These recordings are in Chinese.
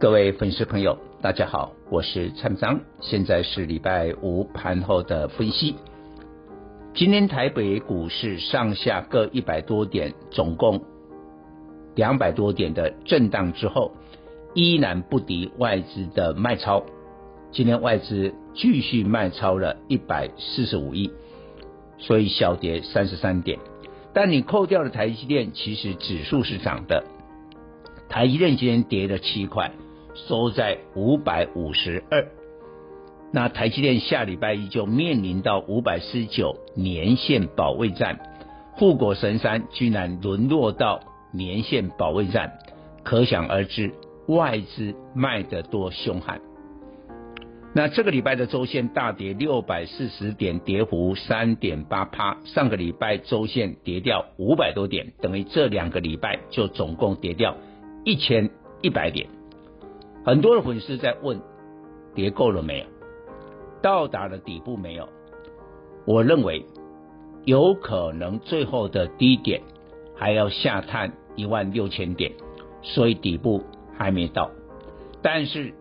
各位粉丝朋友，大家好，我是蔡章，现在是礼拜五盘后的分析。今天台北股市上下各一百多点，总共两百多点的震荡之后，依然不敌外资的卖超。今天外资继续卖超了一百四十五亿，所以小跌三十三点。但你扣掉了台积电，其实指数是涨的。台积电今天跌了七块。收在五百五十二，那台积电下礼拜一就面临到五百四十九年线保卫战，护国神山居然沦落到年线保卫战，可想而知外资卖得多凶悍。那这个礼拜的周线大跌六百四十点，跌幅三点八趴，上个礼拜周线跌掉五百多点，等于这两个礼拜就总共跌掉一千一百点。很多的粉丝在问，跌够了没有？到达了底部没有？我认为有可能最后的低点还要下探一万六千点，所以底部还没到。但是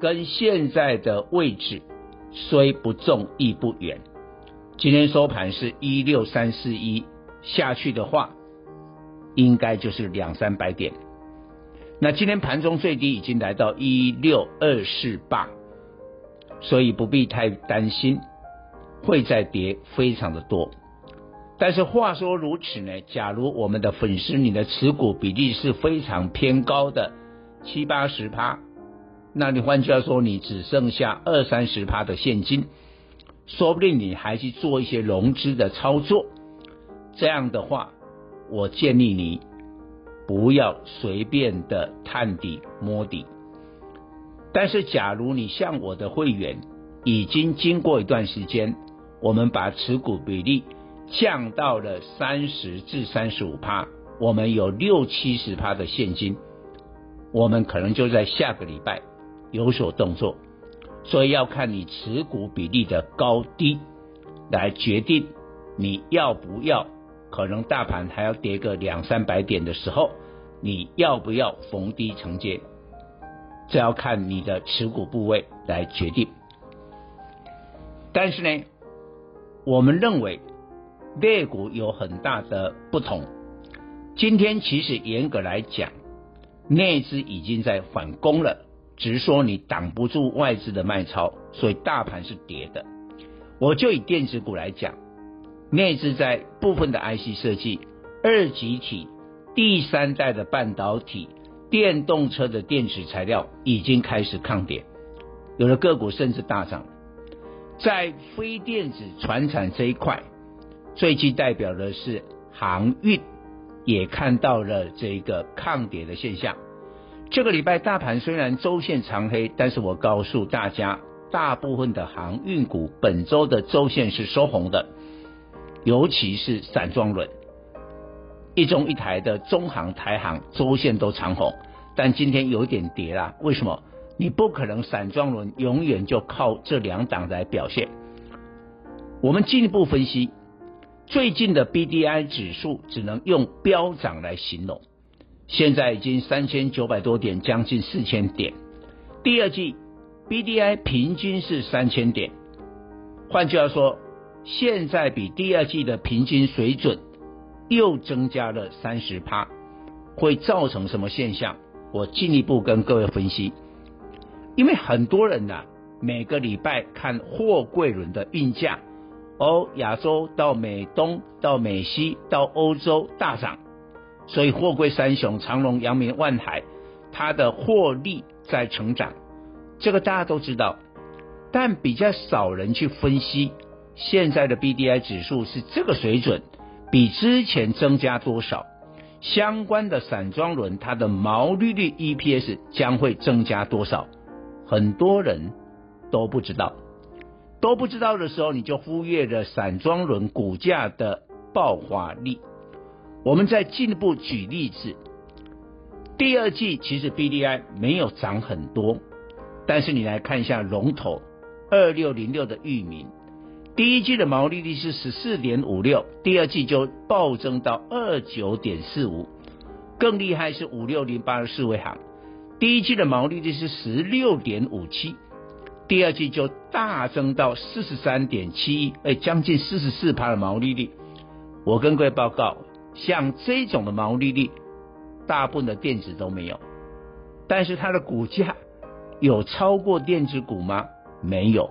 跟现在的位置虽不重亦不远。今天收盘是一六三四一，下去的话，应该就是两三百点。那今天盘中最低已经来到一六二四八，所以不必太担心会再跌非常的多。但是话说如此呢，假如我们的粉丝你的持股比例是非常偏高的七八十趴，那你换句话说，你只剩下二三十趴的现金，说不定你还去做一些融资的操作。这样的话，我建议你。不要随便的探底摸底，但是假如你像我的会员，已经经过一段时间，我们把持股比例降到了三十至三十五趴，我们有六七十趴的现金，我们可能就在下个礼拜有所动作，所以要看你持股比例的高低来决定你要不要。可能大盘还要跌个两三百点的时候，你要不要逢低承接？这要看你的持股部位来决定。但是呢，我们认为类股有很大的不同。今天其实严格来讲，内资已经在反攻了，只是说你挡不住外资的卖超，所以大盘是跌的。我就以电子股来讲。内置在部分的 IC 设计、二极体、第三代的半导体、电动车的电池材料已经开始抗跌，有的个股甚至大涨。在非电子传产这一块，最具代表的是航运，也看到了这个抗跌的现象。这个礼拜大盘虽然周线长黑，但是我告诉大家，大部分的航运股本周的周线是收红的。尤其是散装轮，一中一台的中航、台航周线都长红，但今天有点跌啦。为什么？你不可能散装轮永远就靠这两档来表现。我们进一步分析，最近的 BDI 指数只能用飙涨来形容，现在已经三千九百多点，将近四千点。第二季 BDI 平均是三千点，换句话说。现在比第二季的平均水准又增加了三十趴，会造成什么现象？我进一步跟各位分析。因为很多人呐、啊，每个礼拜看货柜轮的运价，哦，亚洲到美东到美西到欧洲大涨，所以货柜三雄长荣、阳明、万海，它的获利在成长，这个大家都知道，但比较少人去分析。现在的 BDI 指数是这个水准，比之前增加多少？相关的散装轮它的毛利率 EPS 将会增加多少？很多人都不知道。都不知道的时候，你就忽略了散装轮股价的爆发力。我们再进一步举例子，第二季其实 BDI 没有涨很多，但是你来看一下龙头二六零六的域名，第一季的毛利率是十四点五六，第二季就暴增到二九点四五，更厉害是五六零八的四维行，第一季的毛利率是十六点五七。第二季就大增到四十三点七一，哎，将近四十四趴的毛利率。我跟各位报告，像这种的毛利率，大部分的电子都没有。但是它的股价有超过电子股吗？没有，